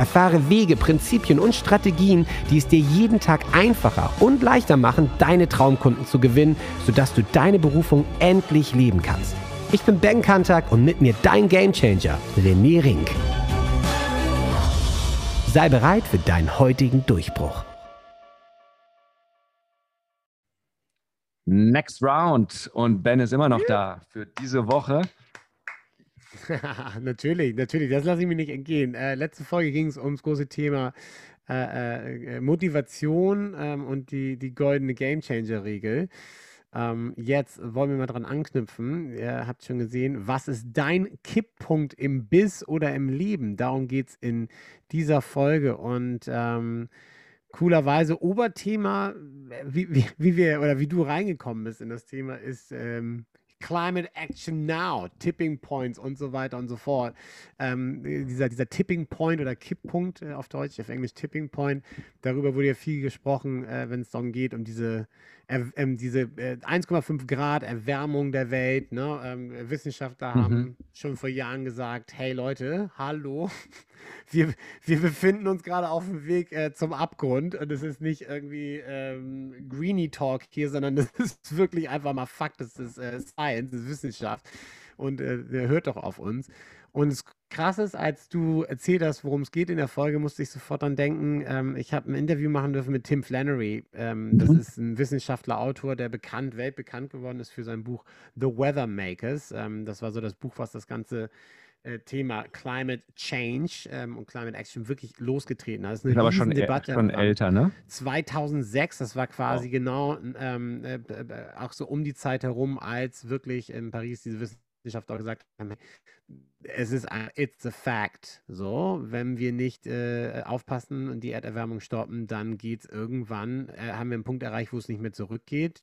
Erfahre Wege, Prinzipien und Strategien, die es dir jeden Tag einfacher und leichter machen, deine Traumkunden zu gewinnen, sodass du deine Berufung endlich leben kannst. Ich bin Ben Kantak und mit mir dein Gamechanger, René Rink. Sei bereit für deinen heutigen Durchbruch. Next Round. Und Ben ist immer noch da für diese Woche. natürlich, natürlich. Das lasse ich mir nicht entgehen. Äh, letzte Folge ging es ums große Thema äh, äh, Motivation ähm, und die, die goldene Gamechanger-Regel. Ähm, jetzt wollen wir mal dran anknüpfen. Ihr habt schon gesehen, was ist dein Kipppunkt im Biss oder im Leben? Darum geht es in dieser Folge. Und ähm, coolerweise Oberthema, wie, wie, wie, wir oder wie du reingekommen bist in das Thema, ist ähm, Climate Action Now, Tipping Points und so weiter und so fort. Ähm, dieser, dieser Tipping Point oder Kipppunkt äh, auf Deutsch, auf Englisch Tipping Point, darüber wurde ja viel gesprochen, äh, wenn es darum geht, um diese ähm, diese äh, 1,5 Grad Erwärmung der Welt. Ne? Ähm, Wissenschaftler mhm. haben schon vor Jahren gesagt, hey Leute, hallo, wir, wir befinden uns gerade auf dem Weg äh, zum Abgrund und es ist nicht irgendwie ähm, Greenie Talk hier, sondern das ist wirklich einfach mal Fakt, das ist äh, Science, das ist Wissenschaft und äh, hört doch auf uns. Und das Krasse ist, als du erzählt hast, worum es geht in der Folge, musste ich sofort dran denken. Ähm, ich habe ein Interview machen dürfen mit Tim Flannery. Ähm, mhm. Das ist ein Wissenschaftler, Autor, der bekannt, weltbekannt geworden ist für sein Buch The Weather Makers. Ähm, das war so das Buch, was das ganze äh, Thema Climate Change ähm, und Climate Action wirklich losgetreten hat. Das ist eine aber schon, Debatte. schon älter, ne? 2006, das war quasi oh. genau ähm, äh, auch so um die Zeit herum, als wirklich in Paris diese Wissenschaftler Wissenschaftler gesagt haben, es ist it's a fact. So, wenn wir nicht äh, aufpassen und die Erderwärmung stoppen, dann geht es irgendwann, äh, haben wir einen Punkt erreicht, wo es nicht mehr zurückgeht.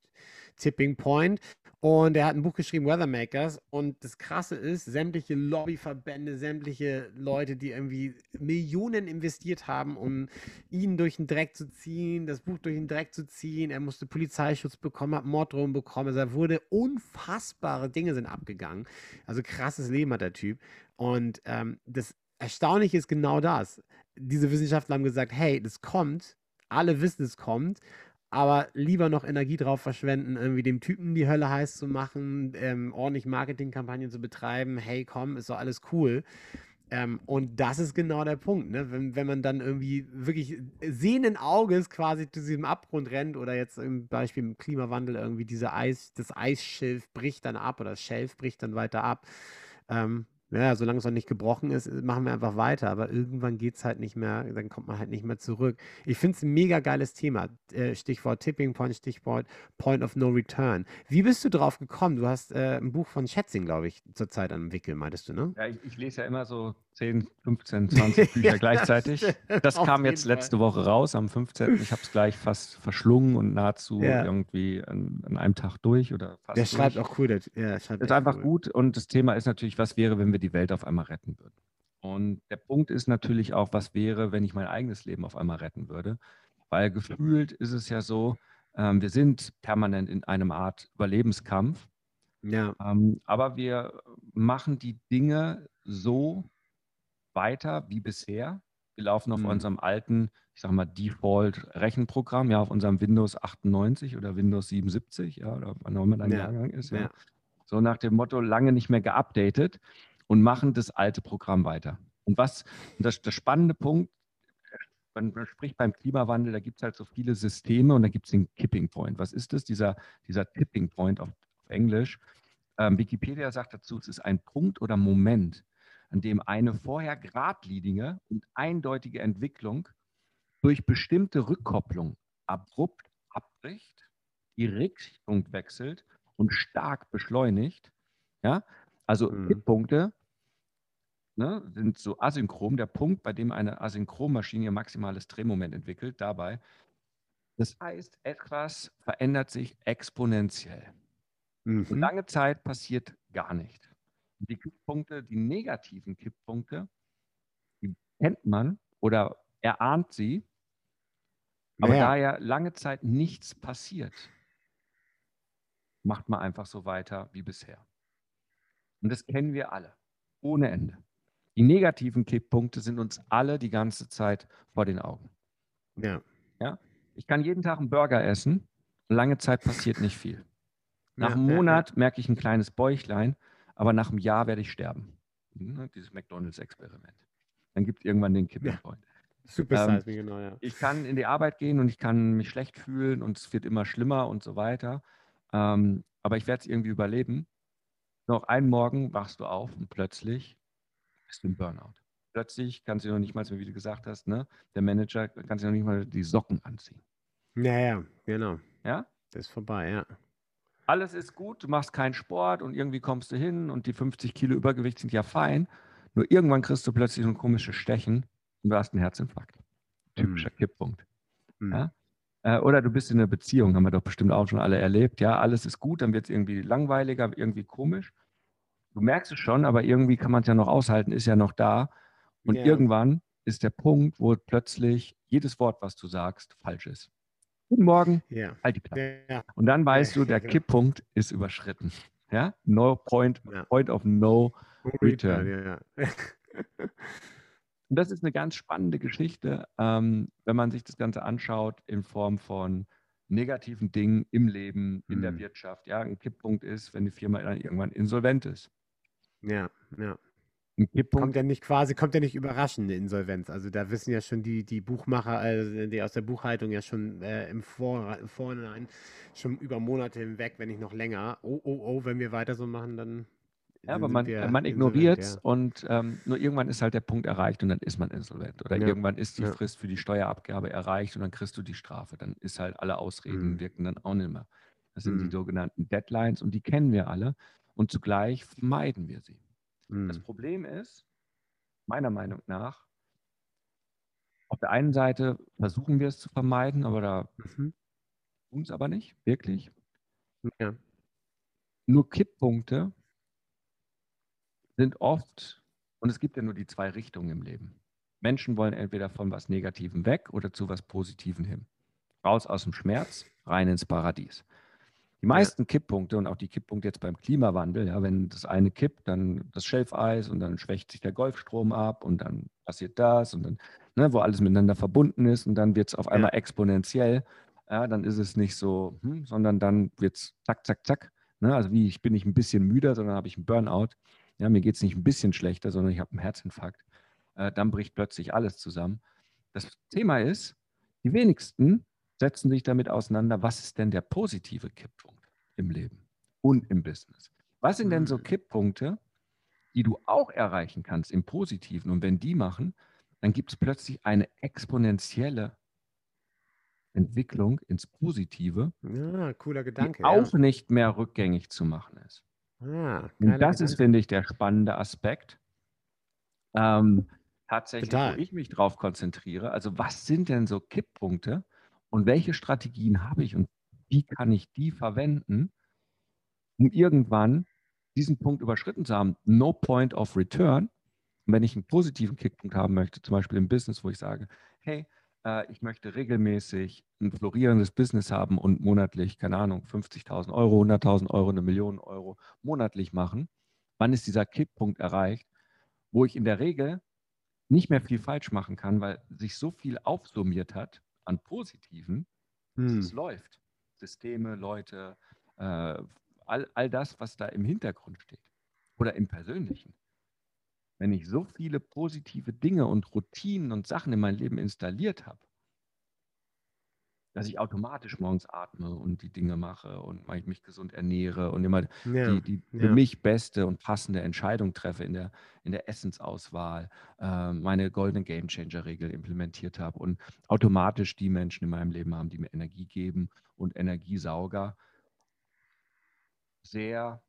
Tipping Point. Und er hat ein Buch geschrieben, Weathermakers. Und das Krasse ist, sämtliche Lobbyverbände, sämtliche Leute, die irgendwie Millionen investiert haben, um ihn durch den Dreck zu ziehen, das Buch durch den Dreck zu ziehen. Er musste Polizeischutz bekommen, hat Morddrohungen bekommen. Also er wurde unfassbare Dinge sind abgegangen. Also krasses Leben hat der Typ. Und ähm, das Erstaunliche ist genau das. Diese Wissenschaftler haben gesagt, hey, das kommt, alle wissen, es kommt, aber lieber noch Energie drauf verschwenden, irgendwie dem Typen die Hölle heiß zu machen, ähm, ordentlich Marketingkampagnen zu betreiben. Hey, komm, ist doch alles cool. Ähm, und das ist genau der Punkt, ne? wenn, wenn man dann irgendwie wirklich sehenden Auges quasi zu diesem Abgrund rennt oder jetzt im Beispiel im Klimawandel irgendwie diese Eis, das Eisschilf bricht dann ab oder das Schelf bricht dann weiter ab. Ähm, ja, solange es noch nicht gebrochen ist, machen wir einfach weiter. Aber irgendwann geht es halt nicht mehr, dann kommt man halt nicht mehr zurück. Ich finde es ein mega geiles Thema. Äh, Stichwort Tipping Point, Stichwort Point of No Return. Wie bist du drauf gekommen? Du hast äh, ein Buch von Schätzing, glaube ich, zurzeit am Wickel, meintest du, ne? Ja, ich, ich lese ja immer so 10, 15, 20 Bücher ja, gleichzeitig. Das, das kam jetzt letzte Woche raus, am 15. Ich habe es gleich fast verschlungen und nahezu ja. irgendwie an, an, einem Tag durch. Oder fast der durch. schreibt auch cool. Der, ja, schreibt das ist einfach cool. gut und das Thema ist natürlich, was wäre, wenn wir die Welt auf einmal retten würden? Und der Punkt ist natürlich auch, was wäre, wenn ich mein eigenes Leben auf einmal retten würde? Weil gefühlt ist es ja so, ähm, wir sind permanent in einem Art Überlebenskampf. Ja. Ähm, aber wir machen die Dinge so, weiter wie bisher. Wir laufen auf mhm. unserem alten, ich sag mal, Default-Rechenprogramm, ja, auf unserem Windows 98 oder Windows 77, ja, oder wann auch immer dein ja. Jahrgang ist, ja. ja. So nach dem Motto, lange nicht mehr geupdatet und machen das alte Programm weiter. Und was, und das, das spannende Punkt, man, spricht beim Klimawandel, da gibt es halt so viele Systeme und da gibt es den Kipping Point. Was ist das? Dieser, dieser Tipping Point auf, auf Englisch. Ähm, Wikipedia sagt dazu, es ist ein Punkt oder Moment, an dem eine vorher geradlinige und eindeutige Entwicklung durch bestimmte Rückkopplung abrupt abbricht, die Richtung wechselt und stark beschleunigt. Ja? Also mhm. Punkte, ne, sind so asynchron. Der Punkt, bei dem eine Asynchronmaschine ihr maximales Drehmoment entwickelt, dabei. Das heißt, etwas verändert sich exponentiell. Mhm. Und lange Zeit passiert gar nicht. Die Kipppunkte, die negativen Kipppunkte, die kennt man oder erahnt sie. Aber naja. da ja lange Zeit nichts passiert, macht man einfach so weiter wie bisher. Und das kennen wir alle, ohne Ende. Die negativen Kipppunkte sind uns alle die ganze Zeit vor den Augen. Ja. ja? Ich kann jeden Tag einen Burger essen, lange Zeit passiert nicht viel. Nach ja, einem Monat ja, merke ich ein kleines Bäuchlein, aber nach einem Jahr werde ich sterben. Hm, dieses McDonalds-Experiment. Dann gibt es irgendwann den Kipping Point. Super ähm, genau, ja. Ich kann in die Arbeit gehen und ich kann mich schlecht fühlen und es wird immer schlimmer und so weiter. Ähm, aber ich werde es irgendwie überleben. Noch einen Morgen wachst du auf und plötzlich bist du im Burnout. Plötzlich kannst du noch nicht mal, wie du gesagt hast, ne, der Manager kann sich noch nicht mal die Socken anziehen. Ja, ja, genau. Ja? Das ist vorbei, ja. Alles ist gut, du machst keinen Sport und irgendwie kommst du hin und die 50 Kilo Übergewicht sind ja fein. Nur irgendwann kriegst du plötzlich so ein komisches Stechen und du hast einen Herzinfarkt. Typischer mhm. Kipppunkt. Mhm. Ja? Äh, oder du bist in einer Beziehung, haben wir doch bestimmt auch schon alle erlebt. Ja, alles ist gut, dann wird es irgendwie langweiliger, irgendwie komisch. Du merkst es schon, aber irgendwie kann man es ja noch aushalten, ist ja noch da. Und ja. irgendwann ist der Punkt, wo plötzlich jedes Wort, was du sagst, falsch ist. Guten Morgen, ja. halt die Klappe. Ja. Und dann weißt du, der genau. Kipppunkt ist überschritten. Ja, no point, point of no return. Und das ist eine ganz spannende Geschichte, ähm, wenn man sich das Ganze anschaut in Form von negativen Dingen im Leben, in mhm. der Wirtschaft. Ja, ein Kipppunkt ist, wenn die Firma dann irgendwann insolvent ist. Ja, ja. Kommt ja nicht quasi, kommt ja nicht überraschend eine Insolvenz. Also da wissen ja schon die, die Buchmacher, also die aus der Buchhaltung ja schon äh, im Vor Vorhinein schon über Monate hinweg, wenn nicht noch länger. Oh, oh, oh, wenn wir weiter so machen, dann ja, aber man, man ignoriert es ja. und ähm, nur irgendwann ist halt der Punkt erreicht und dann ist man insolvent. Oder ja. irgendwann ist die ja. Frist für die Steuerabgabe erreicht und dann kriegst du die Strafe. Dann ist halt alle Ausreden mhm. wirken dann auch nicht mehr. Das sind mhm. die sogenannten Deadlines und die kennen wir alle und zugleich vermeiden wir sie. Mhm. Das Problem ist, meiner Meinung nach, auf der einen Seite versuchen wir es zu vermeiden, aber da mhm. tun es aber nicht, wirklich. Ja. Nur Kipppunkte sind oft, und es gibt ja nur die zwei Richtungen im Leben. Menschen wollen entweder von was Negativem weg oder zu was Positivem hin. Raus aus dem Schmerz, rein ins Paradies. Die meisten ja. Kipppunkte und auch die Kipppunkte jetzt beim Klimawandel, ja, wenn das eine kippt, dann das Schelfeis und dann schwächt sich der Golfstrom ab und dann passiert das und dann, ne, wo alles miteinander verbunden ist und dann wird es auf einmal ja. exponentiell. Ja, dann ist es nicht so, hm, sondern dann wird es zack, zack, zack. Ne, also wie ich bin nicht ein bisschen müder, sondern habe ich einen Burnout ja, mir geht es nicht ein bisschen schlechter, sondern ich habe einen Herzinfarkt, äh, dann bricht plötzlich alles zusammen. Das Thema ist, die wenigsten setzen sich damit auseinander, was ist denn der positive Kipppunkt im Leben und im Business? Was sind denn so mhm. Kipppunkte, die du auch erreichen kannst im Positiven? Und wenn die machen, dann gibt es plötzlich eine exponentielle Entwicklung ins Positive, ja, cooler Gedanke, die auch ja. nicht mehr rückgängig zu machen ist. Ah, Und das ist, finde ich, der spannende Aspekt. Ähm, tatsächlich, Total. wo ich mich drauf konzentriere. Also, was sind denn so Kipppunkte und welche Strategien habe ich und wie kann ich die verwenden, um irgendwann diesen Punkt überschritten zu haben? No point of return. Und wenn ich einen positiven Kickpunkt haben möchte, zum Beispiel im Business, wo ich sage, hey, äh, ich möchte regelmäßig ein florierendes Business haben und monatlich, keine Ahnung, 50.000 Euro, 100.000 Euro, eine Million Euro monatlich machen, wann ist dieser Kipppunkt erreicht, wo ich in der Regel nicht mehr viel falsch machen kann, weil sich so viel aufsummiert hat an Positiven, dass hm. es läuft. Systeme, Leute, äh, all, all das, was da im Hintergrund steht oder im Persönlichen. Wenn ich so viele positive Dinge und Routinen und Sachen in mein Leben installiert habe, dass ich automatisch morgens atme und die Dinge mache und mich gesund ernähre und immer ja, die, die für ja. mich beste und passende Entscheidung treffe in der, in der Essensauswahl, äh, meine goldene Game Changer Regel implementiert habe und automatisch die Menschen in meinem Leben haben, die mir Energie geben und Energiesauger sehr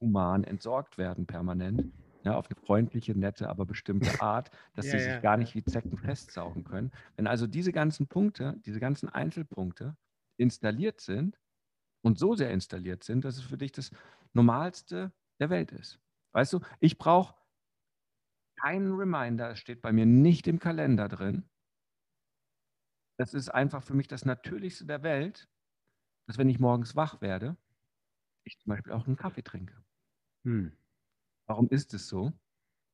human entsorgt werden permanent ja, auf eine freundliche, nette, aber bestimmte Art, dass Ja, sie sich ja, gar nicht wie Zecken festsaugen können. Wenn also diese ganzen Punkte, diese ganzen Einzelpunkte installiert sind und so sehr installiert sind, dass es für dich das Normalste der Welt ist. Weißt du, ich brauche keinen Reminder, es steht bei mir nicht im Kalender drin. Das ist einfach für mich das Natürlichste der Welt, dass wenn ich morgens wach werde, ich zum Beispiel auch einen Kaffee trinke. Hm. Warum ist es so?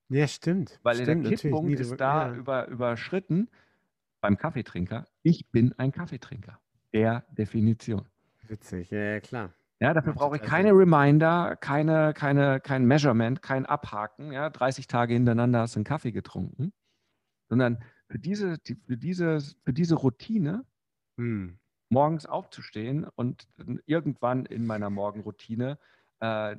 Ja, stimmt. Weil stimmt, der Kipppunkt nie ist da ja. über, überschritten beim Kaffeetrinker. Ich bin ein Kaffeetrinker. Der Definition. Witzig, ja, ja, klar. Ja, dafür Macht brauche ich total keine Sinn. Reminder, keine, keine, kein Measurement, kein Abhaken. Ja, 30 Tage hintereinander hast du einen Kaffee getrunken. Sondern für diese, die- für diese, für diese Routine, Hm. morgens aufzustehen und irgendwann in meiner Morgenroutine äh,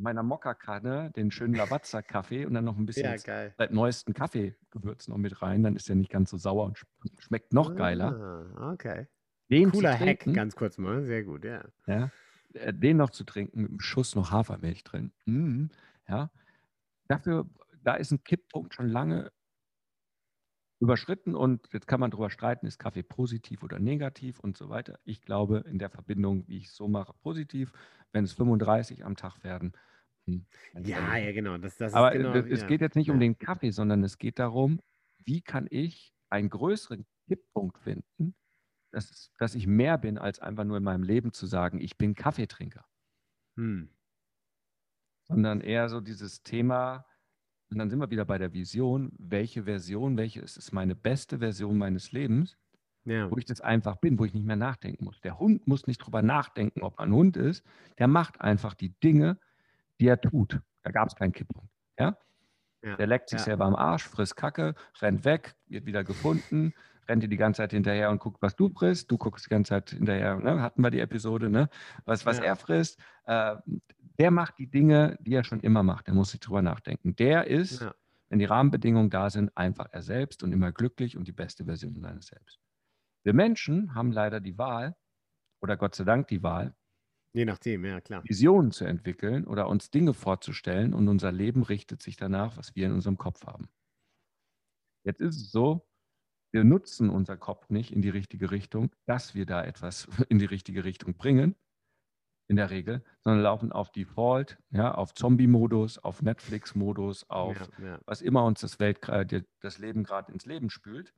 meiner Mokkakanne den schönen Lavazza-Kaffee und dann noch ein bisschen Ja, seit neuesten Kaffeegewürz noch mit rein, dann ist der nicht ganz so sauer und sch- schmeckt noch geiler. Ah, okay. Den Cooler zu Hack, trinken, ganz kurz mal. Sehr gut, ja. ja, äh, den noch zu trinken mit einem Schuss noch Hafermilch drin. Mhm, ja, dafür, da ist ein Kipppunkt schon lange überschritten und jetzt kann man darüber streiten, ist Kaffee positiv oder negativ und so weiter. Ich glaube in der Verbindung, wie ich es so mache, positiv. Wenn es 35 am Tag werden. hm, Ja, ja, genau. Das, das Aber ist genau, äh, es ja. geht jetzt nicht um Ja. den Kaffee, sondern es geht darum, wie kann ich einen größeren Kipppunkt finden, dass, dass ich mehr bin, als einfach nur in meinem Leben zu sagen, ich bin Kaffeetrinker, Hm. sondern eher so dieses Thema, und dann sind wir wieder bei der Vision, welche Version, welche ist, ist meine beste Version meines Lebens, Ja. wo ich das einfach bin, wo ich nicht mehr nachdenken muss. Der Hund muss nicht drüber nachdenken, ob er ein Hund ist, der macht einfach die Dinge, die er tut. Da gab es keinen Kipppunkt. Ja? ja. Der leckt sich ja. selber am Arsch, frisst Kacke, rennt weg, wird wieder gefunden, rennt dir die ganze Zeit hinterher und guckt, was du frisst. Du guckst die ganze Zeit hinterher, ne? hatten wir die Episode, ne? was, was er frisst. Äh, der macht die Dinge, die er schon immer macht. Der muss sich drüber nachdenken. Der ist, Ja. wenn die Rahmenbedingungen da sind, einfach er selbst und immer glücklich und die beste Version seines Selbst. Wir Menschen haben leider die Wahl, oder Gott sei Dank die Wahl, Je nachdem, ja, klar. Visionen zu entwickeln oder uns Dinge vorzustellen und unser Leben richtet sich danach, was wir in unserem Kopf haben. Jetzt ist es so, wir nutzen unser Kopf nicht in die richtige Richtung, dass wir da etwas in die richtige Richtung bringen, in der Regel, sondern laufen auf Default, ja, auf Zombie-Modus, auf Netflix-Modus, auf ja, ja. was immer uns das, Welt, das Leben gerade ins Leben spült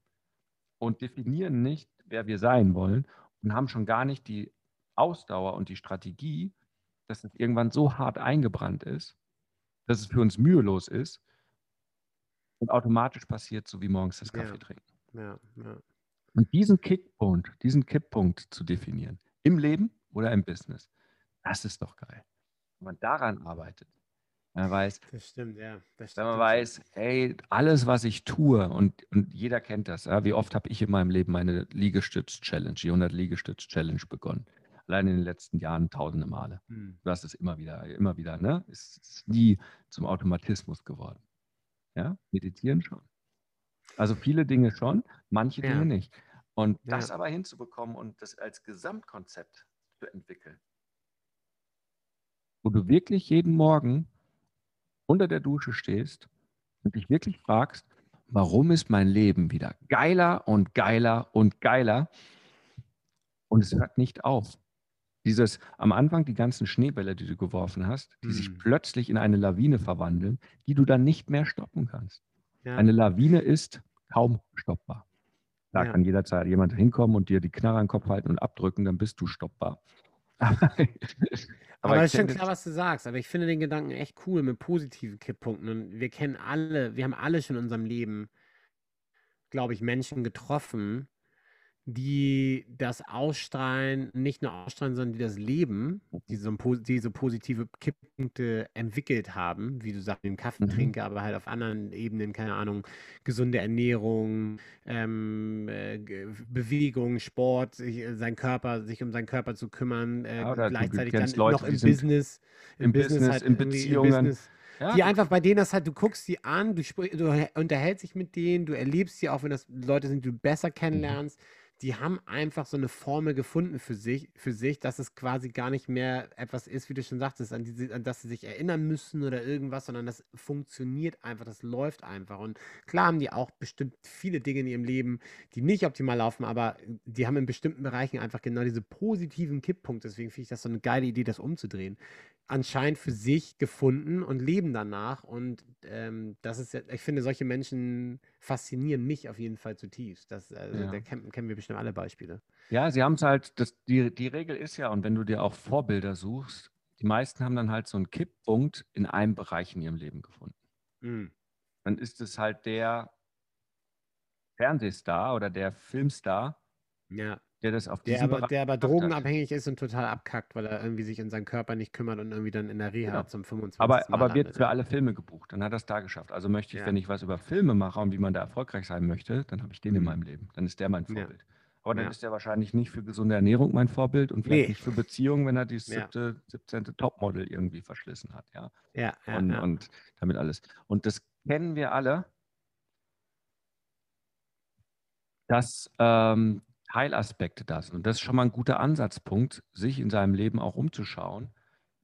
und definieren nicht, wer wir sein wollen und haben schon gar nicht die Ausdauer und die Strategie, dass es irgendwann so hart eingebrannt ist, dass es für uns mühelos ist und automatisch passiert, so wie morgens das Ja. Kaffee trinken. ja, ja. Und diesen Kickpunkt, diesen Kipppunkt zu definieren, im Leben oder im Business, das ist doch geil. Wenn man daran arbeitet, wenn man weiß, stimmt, ja. Das wenn man weiß, hey, alles, was ich tue, und, und jeder kennt das, ja, wie oft habe ich in meinem Leben meine Liegestütz-Challenge, die 100 Liegestütz-Challenge begonnen. Allein in den letzten Jahren tausende Male. Hm. Du hast es immer wieder, immer wieder, ne? Es ist nie zum Automatismus geworden. Ja, meditieren schon. Also viele Dinge schon, manche Ja. Dinge nicht. Und Ja. das aber hinzubekommen und das als Gesamtkonzept zu entwickeln, wo du wirklich jeden Morgen unter der Dusche stehst und dich wirklich fragst, warum ist mein Leben wieder geiler und geiler und geiler? Und es hört nicht auf. Dieses am Anfang die ganzen Schneebälle, die du geworfen hast, die sich Hm. plötzlich in eine Lawine verwandeln, die du dann nicht mehr stoppen kannst. Ja. Eine Lawine ist kaum stoppbar. Da Ja. kann jederzeit jemand hinkommen und dir die Knarre an den Kopf halten und abdrücken, dann bist du stoppbar. Aber, ich ist schon klar, was du sagst. Aber ich finde den Gedanken echt cool mit positiven Kipppunkten. Und wir kennen alle, wir haben alle schon in unserem Leben, glaube ich, Menschen getroffen, die das ausstrahlen, nicht nur ausstrahlen, sondern die das leben, die so, ein pos- die so positive Kipppunkte entwickelt haben, wie du sagst, den Kaffeetrinker, aber halt auf anderen Ebenen, keine Ahnung, gesunde Ernährung, ähm, äh, Bewegung, Sport, sich, äh, sein Körper, sich um seinen Körper zu kümmern, äh, Ja, gleichzeitig dann Leute, noch im Business, im Business, in halt irgendwie Beziehungen. Business, Ja, die einfach bei denen das halt, du guckst sie an, du, du unterhältst dich mit denen, du erlebst sie auch, wenn das Leute sind, die du besser Mhm. Die haben einfach so eine Formel gefunden für sich, für sich, dass es quasi gar nicht mehr etwas ist, wie du schon sagtest, an, die, an das sie sich erinnern müssen oder irgendwas, sondern das funktioniert einfach, das läuft einfach. Und klar haben die auch bestimmt viele Dinge in ihrem Leben, die nicht optimal laufen, aber die haben in bestimmten Bereichen einfach genau diese positiven Kipppunkte. Deswegen finde ich das so eine geile Idee, das umzudrehen anscheinend für sich gefunden und leben danach. Und ähm, das ist ja, ich finde, solche Menschen faszinieren mich auf jeden Fall zutiefst. Das, also, ja. Da kennen, kennen wir bestimmt alle Beispiele. Ja, sie haben es halt, das, die, die Regel ist ja, und wenn du dir auch Vorbilder suchst, die meisten haben dann halt so einen Kipppunkt in einem Bereich in ihrem Leben gefunden. Mhm. Dann ist es halt der Fernsehstar oder der Filmstar, ja der das auf der aber, der aber drogenabhängig ist und total abkackt, weil er irgendwie sich in seinen Körper nicht kümmert und irgendwie dann in der Reha genau. zum 25. Aber, Mal aber wird für alle Filme gebucht. Dann hat er es da geschafft. Also möchte ich, ja. wenn ich was über Filme mache und wie man da erfolgreich sein möchte, dann habe ich den mhm. in meinem Leben. Dann ist der mein Vorbild. Ja. Aber dann ja. ist er wahrscheinlich nicht für gesunde Ernährung mein Vorbild und vielleicht nee. nicht für Beziehungen, wenn er die siebte, 17. Topmodel irgendwie verschlissen hat. Ja, ja, und, und damit alles. Und das kennen wir alle, dass ähm, Teilaspekte da sind. Und das ist schon mal ein guter Ansatzpunkt, sich in seinem Leben auch umzuschauen.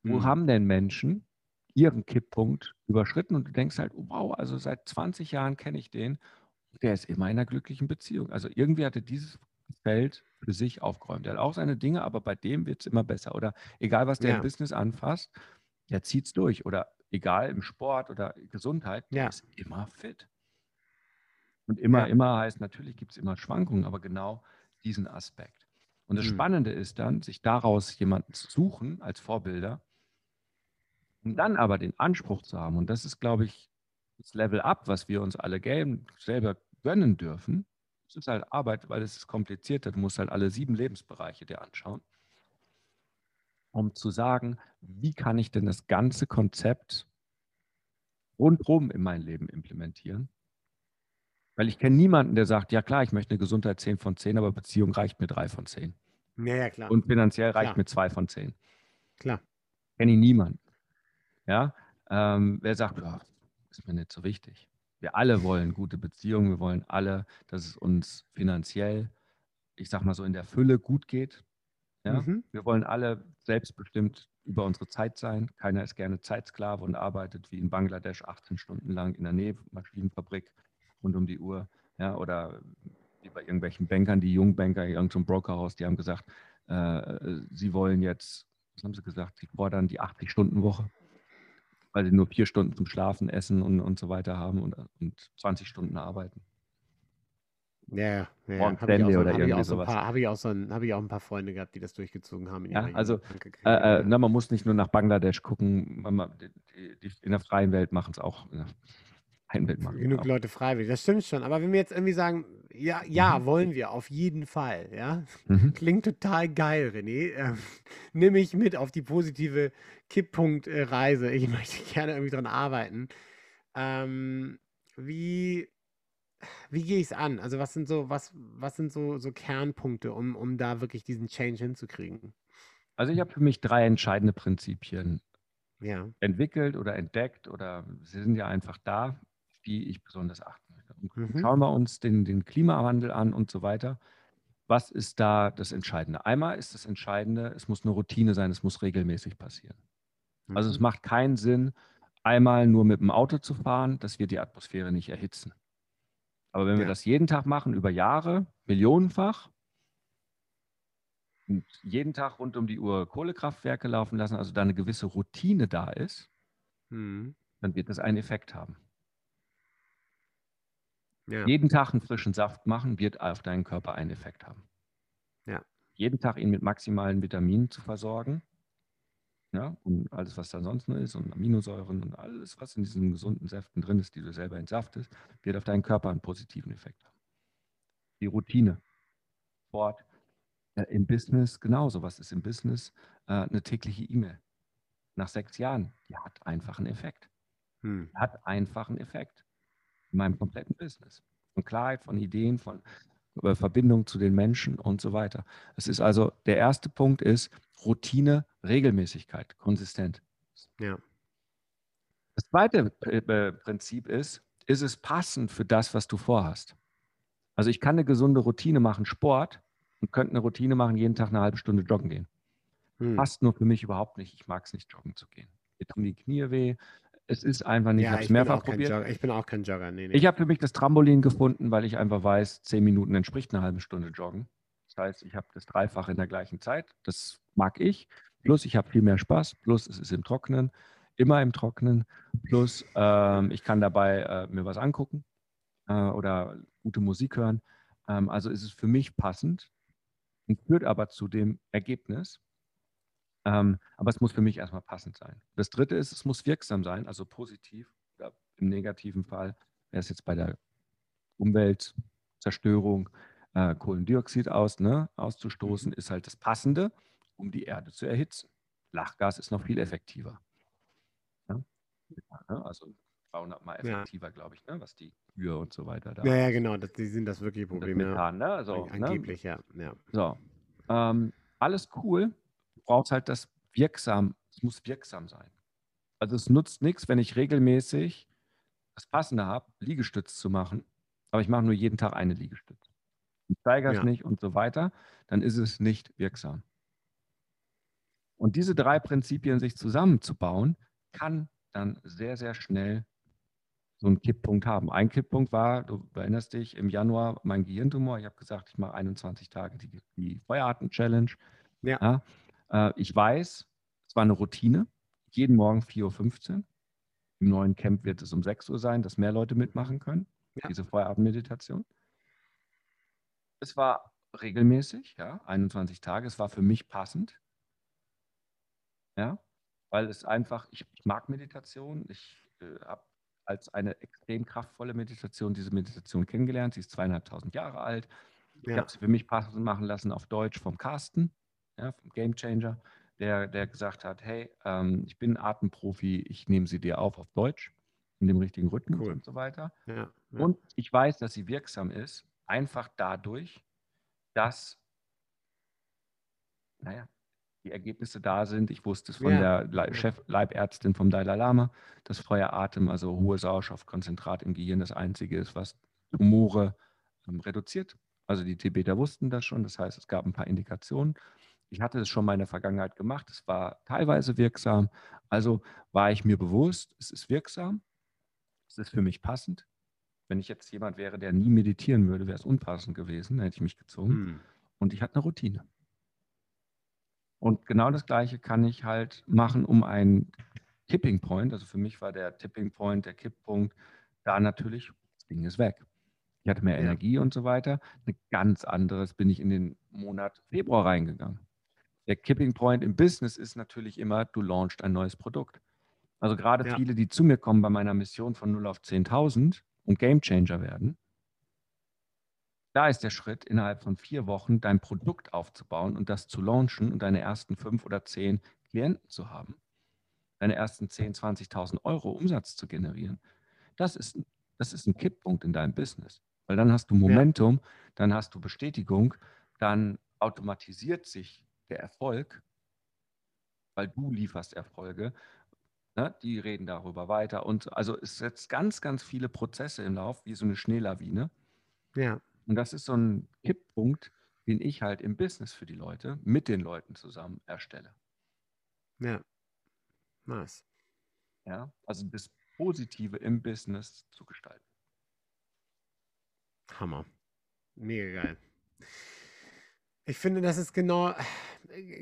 Wo mhm. haben denn Menschen ihren Kipppunkt überschritten und du denkst halt, wow, also seit 20 Jahren kenne ich den, der ist immer in einer glücklichen Beziehung. Also irgendwie hatte dieses Feld für sich aufgeräumt. Er hat auch seine Dinge, aber bei dem wird es immer besser. Oder egal, was der ja. im Business anfasst, der zieht es durch. Oder egal im Sport oder Gesundheit, der ja. ist immer fit. Und immer, ja. immer heißt, natürlich gibt es immer Schwankungen, aber genau diesen Aspekt. Und das mhm. Spannende ist dann, sich daraus jemanden zu suchen als Vorbilder, um dann aber den Anspruch zu haben, und das ist, glaube ich, das Level Up, was wir uns alle geben, selber gönnen dürfen. Es ist halt Arbeit, weil es ist komplizierter. Du musst halt alle sieben Lebensbereiche dir anschauen, um zu sagen, wie kann ich denn das ganze Konzept rundherum in mein Leben implementieren, weil ich kenne niemanden, der sagt, ja klar, ich möchte eine Gesundheit 10 von 10, aber Beziehung reicht mir 3 von 10. Ja, ja, klar. Und finanziell reicht klar. mir 2 von 10. Klar. Kenne ich niemanden. Ja, ähm, wer sagt, oh, ist mir nicht so wichtig. Wir alle wollen gute Beziehungen, wir wollen alle, dass es uns finanziell, ich sag mal so in der Fülle gut geht. Ja? Mhm. Wir wollen alle selbstbestimmt über unsere Zeit sein. Keiner ist gerne Zeitsklave und arbeitet wie in Bangladesch 18 Stunden lang in der Nähmaschinenfabrik rund um die Uhr. Ja, oder wie bei irgendwelchen Bankern, die Jungbanker, irgendein Brokerhaus, die haben gesagt, äh, sie wollen jetzt, was haben sie gesagt, sie fordern die 80-Stunden-Woche, weil sie nur vier Stunden zum Schlafen, Essen und, und so weiter haben und, und 20 Stunden arbeiten. Ja, ja, ja. Habe ich, auch so, oder hab ich, auch so ein paar, hab ich, auch so ein, hab ich auch ein paar Freunde gehabt, die das durchgezogen haben. ja, also äh, äh, na, man muss nicht nur nach Bangladesch gucken, man, die, die, in der freien Welt machen es auch. Ja, Einbild machen. Genug auch. Leute freiwillig, das stimmt schon. Aber wenn wir jetzt irgendwie sagen, ja, ja, mhm. wollen wir, auf jeden Fall, ja. Mhm. Klingt total geil, René. Ähm, nimm mich mit auf die positive Kipppunktreise. Ich möchte gerne irgendwie dran arbeiten. Ähm, wie, wie gehe ich es an? Also, was sind so, was, was sind so, so Kernpunkte, um, um da wirklich diesen Change hinzukriegen? Also, ich habe für mich drei entscheidende Prinzipien ja. entwickelt oder entdeckt oder sie sind ja einfach da die ich besonders achten möchte. Mhm. Schauen wir uns den, den Klimawandel an und so weiter. Was ist da das Entscheidende? Einmal ist das Entscheidende, es muss eine Routine sein, es muss regelmäßig passieren. Mhm. Also es mhm. macht keinen Sinn, einmal nur mit dem Auto zu fahren, dass wir die Atmosphäre nicht erhitzen. Aber wenn ja. wir das jeden Tag machen, über Jahre, millionenfach, und jeden Tag rund um die Uhr Kohlekraftwerke laufen lassen, also da eine gewisse Routine da ist, mhm. dann wird das einen Effekt haben. Ja. Jeden Tag einen frischen Saft machen, wird auf deinen Körper einen Effekt haben. Ja. Jeden Tag ihn mit maximalen Vitaminen zu versorgen. Ja, und alles, was da sonst noch ist, und Aminosäuren und alles, was in diesen gesunden Säften drin ist, die du selber entsaftest, wird auf deinen Körper einen positiven Effekt haben. Die Routine, Sport, äh, im Business genauso. Was ist im Business? Äh, eine tägliche E-Mail. Nach sechs Jahren, die hat einfach einen Effekt. Hm. Hat einfach einen Effekt in meinem kompletten Business. Von Klarheit, von Ideen, von äh, Verbindung zu den Menschen und so weiter. Es ist also, der erste Punkt ist Routine, Regelmäßigkeit, konsistent. Ja. Das zweite äh, Prinzip ist, ist es passend für das, was du vorhast? Also ich kann eine gesunde Routine machen, Sport, und könnte eine Routine machen, jeden Tag eine halbe Stunde joggen gehen. Hm. Passt nur für mich überhaupt nicht. Ich mag es nicht, joggen zu gehen. Mir tun die Knie weh. Es ist einfach nicht. Ja, ich habe es mehrfach probiert. Ich bin auch kein Jogger. Nee, nee. Ich habe für mich das Trampolin gefunden, weil ich einfach weiß, zehn Minuten entspricht eine halbe Stunde Joggen. Das heißt, ich habe das Dreifache in der gleichen Zeit. Das mag ich. Plus, ich habe viel mehr Spaß. Plus, es ist im Trockenen. Immer im Trockenen. Plus, ähm, ich kann dabei äh, mir was angucken äh, oder gute Musik hören. Ähm, also ist es für mich passend und führt aber zu dem Ergebnis. Ähm, aber es muss für mich erstmal passend sein. Das dritte ist, es muss wirksam sein, also positiv oder im negativen Fall wäre es jetzt bei der Umweltzerstörung, äh, Kohlendioxid aus, ne, auszustoßen, mhm. ist halt das Passende, um die Erde zu erhitzen. Lachgas ist noch viel effektiver. Ja? Ne, also 300 Mal effektiver, ja. glaube ich, ne? was die Kühe und so weiter da. Ja, ja, genau, das, die sind das wirklich Probleme. Das Methan, ne? also, ne? Angeblich, ne? ja. ja. So, ähm, alles cool. Du brauchst halt das wirksam, es muss wirksam sein. Also es nutzt nichts, wenn ich regelmäßig das Passende habe, Liegestütz zu machen, aber ich mache nur jeden Tag eine Liegestütz. Ich steigere es ja. nicht und so weiter, dann ist es nicht wirksam. Und diese drei Prinzipien sich zusammenzubauen, kann dann sehr, sehr schnell so einen Kipppunkt haben. Ein Kipppunkt war, du erinnerst dich, im Januar mein Gehirntumor. Ich habe gesagt, ich mache 21 Tage die, die Feuerarten-Challenge. Ja. ja äh, ich weiß, es war eine Routine. Jeden Morgen 4.15 Uhr. Im neuen Camp wird es um 6 Uhr sein, dass mehr Leute mitmachen können. Ja. Diese Feuerarten-Meditation. Es war regelmäßig, ja, 21 Tage. Es war für mich passend. Ja, weil es einfach, ich, ich mag Meditation. Ich äh, habe als eine extrem kraftvolle Meditation diese Meditation kennengelernt. Sie ist zweieinhalbtausend Jahre alt. Ja. Ich habe sie für mich passend machen lassen auf Deutsch vom Carsten, ja, vom Game Changer, der, der gesagt hat, hey, ähm, ich bin Atemprofi, ich nehme sie dir auf auf Deutsch, in dem richtigen Rhythmus cool. und so weiter. Ja, ja. Und ich weiß, dass sie wirksam ist, einfach dadurch, dass, naja, die Ergebnisse da sind. Ich wusste es von ja. der Chef Leibärztin vom Dalai Lama, dass freier Atem, also hohe Sauerstoffkonzentrat im Gehirn das einzige ist, was Tumore ähm, reduziert. Also die Tibeter wussten das schon, das heißt, es gab ein paar Indikationen. Ich hatte es schon mal in der Vergangenheit gemacht, es war teilweise wirksam. Also war ich mir bewusst, es ist wirksam, es ist für mich passend. Wenn ich jetzt jemand wäre, der nie meditieren würde, wäre es unpassend gewesen, dann hätte ich mich gezwungen. Hm. Und ich hatte eine Routine. Und genau das Gleiche kann ich halt machen, um einen Tipping Point, also für mich war der Tipping Point, der Kipppunkt, da natürlich, das Ding ist weg. Ich hatte mehr ja. Energie und so weiter. Ein ganz anderes bin ich in den Monat Februar reingegangen. Der Kipping Point im Business ist natürlich immer, du launchst ein neues Produkt. Also gerade ja. viele, die zu mir kommen bei meiner Mission von 0 auf 10.000 und Game Changer werden, da ist der Schritt, innerhalb von vier Wochen dein Produkt aufzubauen und das zu launchen und deine ersten fünf oder zehn Klienten zu haben. Deine ersten 10, 20.000 Euro Umsatz zu generieren. Das ist, das ist ein Kipppunkt in deinem Business. Weil dann hast du Momentum, ja. dann hast du Bestätigung, dann automatisiert sich der Erfolg, weil du lieferst Erfolge. Ne? Die reden darüber weiter. Und also es setzt ganz, ganz viele Prozesse im Lauf, wie so eine Schneelawine. Ja. Und das ist so ein Kipppunkt, den ich halt im Business für die Leute, mit den Leuten zusammen erstelle. Ja. Nice. Ja, also das Positive im Business zu gestalten. Hammer. Mega geil. Ich finde, das ist genau,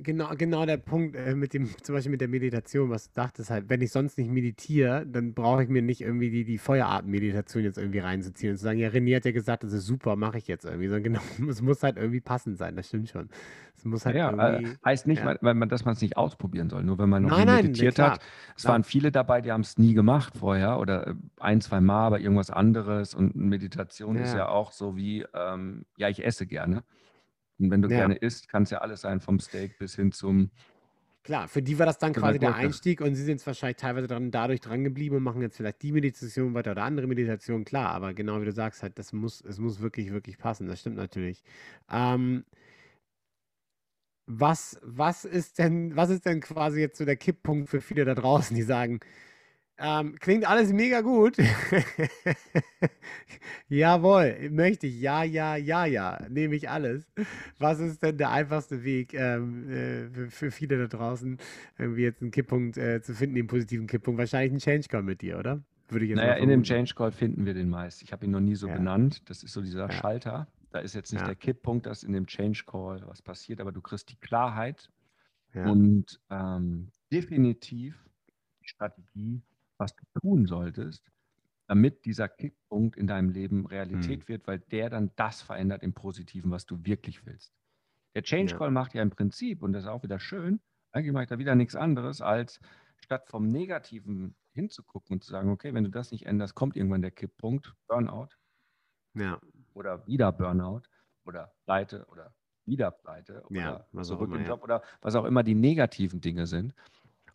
genau, genau der Punkt äh, mit dem, zum Beispiel mit der Meditation, was du dachtest halt, wenn ich sonst nicht meditiere, dann brauche ich mir nicht irgendwie die, die Feuerarten-Meditation jetzt irgendwie reinzuziehen und zu sagen, ja, René hat ja gesagt, das ist super, mache ich jetzt irgendwie. Sondern genau, es muss halt irgendwie passend sein, das stimmt schon. Es muss halt ja, irgendwie, äh, heißt nicht, ja. weil man, dass man es nicht ausprobieren soll, nur wenn man noch nein, nie meditiert nein, hat. Es klar. waren viele dabei, die haben es nie gemacht vorher oder äh, ein, zwei Mal, aber irgendwas anderes und Meditation ja. ist ja auch so wie, ähm, ja, ich esse gerne. Und wenn du ja. gerne isst, kann es ja alles sein, vom Steak bis hin zum. Klar, für die war das dann quasi der Einstieg und sie sind jetzt wahrscheinlich teilweise dran, dadurch dran geblieben und machen jetzt vielleicht die Meditation weiter oder andere Meditation, klar, aber genau wie du sagst, halt, das muss, es muss wirklich, wirklich passen, das stimmt natürlich. Ähm, was, was ist denn, was ist denn quasi jetzt so der Kipppunkt für viele da draußen, die sagen, Ähm, klingt alles mega gut. Jawohl, möchte ich. Ja, ja, ja, ja. Nehme ich alles. Was ist denn der einfachste Weg ähm, äh, für, viele da draußen, irgendwie jetzt einen Kipppunkt äh, zu finden, den positiven Kipppunkt? Wahrscheinlich ein Change Call mit dir, oder? Würde ich jetzt naja, in dem Change Call finden wir den meist. Ich habe ihn noch nie so ja. benannt. Das ist so dieser ja. Schalter. Da ist jetzt nicht ja. der Kipppunkt, dass in dem Change Call was passiert, aber du kriegst die Klarheit und ähm, definitiv die Strategie, was du tun solltest, damit dieser Kickpunkt in deinem Leben Realität mhm. wird, weil der dann das verändert im Positiven, was du wirklich willst. Der Change Call ja. macht ja im Prinzip, und das ist auch wieder schön, eigentlich mache ich da wieder nichts anderes, als statt vom Negativen hinzugucken und zu sagen, okay, wenn du das nicht änderst, kommt irgendwann der Kipppunkt, Burnout. Ja. Oder wieder Burnout oder Pleite oder wieder Pleite oder ja, zurück im Job ja. oder was auch immer die negativen Dinge sind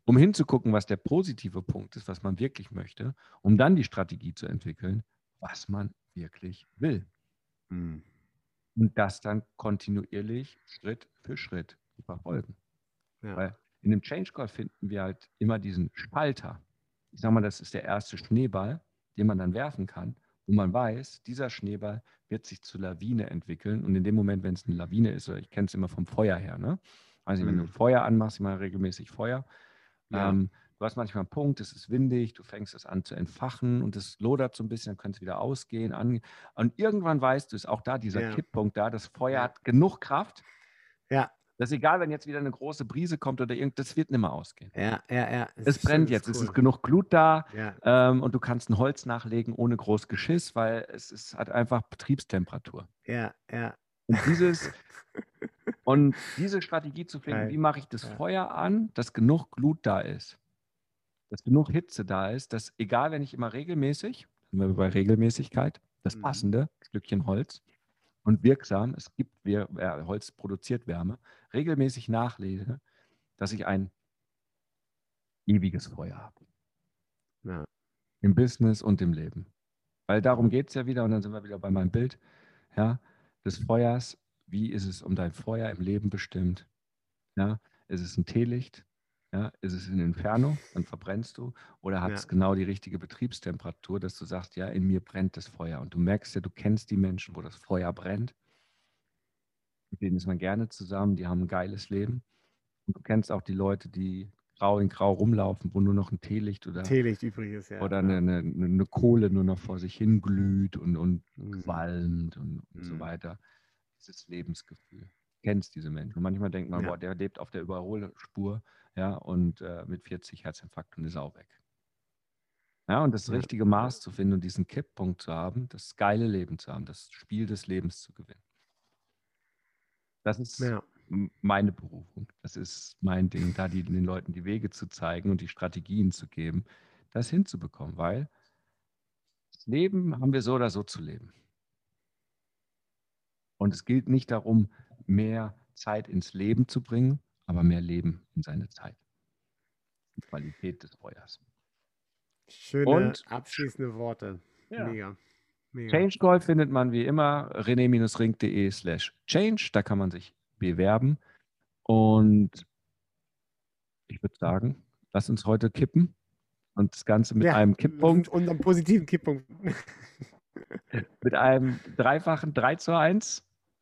um hinzugucken, was der positive Punkt ist, was man wirklich möchte, um dann die Strategie zu entwickeln, was man wirklich will. Mhm. Und das dann kontinuierlich Schritt für Schritt zu verfolgen. Ja. Weil in dem Change Call finden wir halt immer diesen Spalter. Ich sage mal, das ist der erste Schneeball, den man dann werfen kann, wo man weiß, dieser Schneeball wird sich zur Lawine entwickeln. Und in dem Moment, wenn es eine Lawine ist, oder ich kenne es immer vom Feuer her, ne? Also, wenn du mhm. Feuer anmachst, immer regelmäßig Feuer, ja. Ähm, du hast manchmal einen Punkt, es ist windig, du fängst es an zu entfachen und es lodert so ein bisschen, dann könnte es wieder ausgehen. An, und irgendwann weißt du, ist auch da dieser ja. Kipppunkt da, das Feuer ja. hat genug Kraft. Ja. Das ist egal, wenn jetzt wieder eine große Brise kommt oder irgend, das wird nicht mehr ausgehen. Ja, ja, ja. Es, es brennt jetzt, cool. es ist genug Glut da ja. ähm, und du kannst ein Holz nachlegen ohne groß Geschiss, weil es, es hat einfach Betriebstemperatur. Ja, ja. Und dieses, und diese Strategie zu finden, Geil. wie mache ich das ja. Feuer an, dass genug Glut da ist, dass genug Hitze da ist, dass egal, wenn ich immer regelmäßig, sind wir bei Regelmäßigkeit, das mhm. passende Stückchen Holz und wirksam, es gibt, wir, äh, Holz produziert Wärme, regelmäßig nachlese, dass ich ein ewiges Feuer habe. Ja. Im Business und im Leben. Weil darum geht es ja wieder, und dann sind wir wieder bei meinem Bild, ja, des Feuers wie ist es um dein Feuer im Leben bestimmt? Ja, ist es ein Teelicht? Ja, ist es ein Inferno? Dann verbrennst du. Oder hat ja. es genau die richtige Betriebstemperatur, dass du sagst, ja, in mir brennt das Feuer. Und du merkst ja, du kennst die Menschen, wo das Feuer brennt. Mit denen ist man gerne zusammen, die haben ein geiles Leben. Und du kennst auch die Leute, die grau in grau rumlaufen, wo nur noch ein Teelicht oder, Teelicht übrig ist, ja. oder eine, eine, eine Kohle nur noch vor sich hin glüht und, und mhm. qualmt und, und mhm. so weiter dieses Lebensgefühl. Du kennst diese Menschen. Und manchmal denkt man, ja. boah, der lebt auf der Überholspur, ja, und äh, mit 40 Herzinfarkt und ist auch weg. Ja, und das richtige Maß zu finden und diesen Kipppunkt zu haben, das geile Leben zu haben, das Spiel des Lebens zu gewinnen. Das ist ja. meine Berufung. Das ist mein Ding, da die, den Leuten die Wege zu zeigen und die Strategien zu geben, das hinzubekommen, weil das Leben haben wir so oder so zu leben. Und es gilt nicht darum, mehr Zeit ins Leben zu bringen, aber mehr Leben in seine Zeit. Die Qualität des Feuers. Schöne Und, abschließende Worte. Ja. Mega. Mega. Change Call findet man wie immer rené-ring.de slash change. Da kann man sich bewerben. Und ich würde sagen, lass uns heute kippen und das Ganze mit ja, einem Kipppunkt. Und einem positiven Kipppunkt. mit einem dreifachen 3 zu 1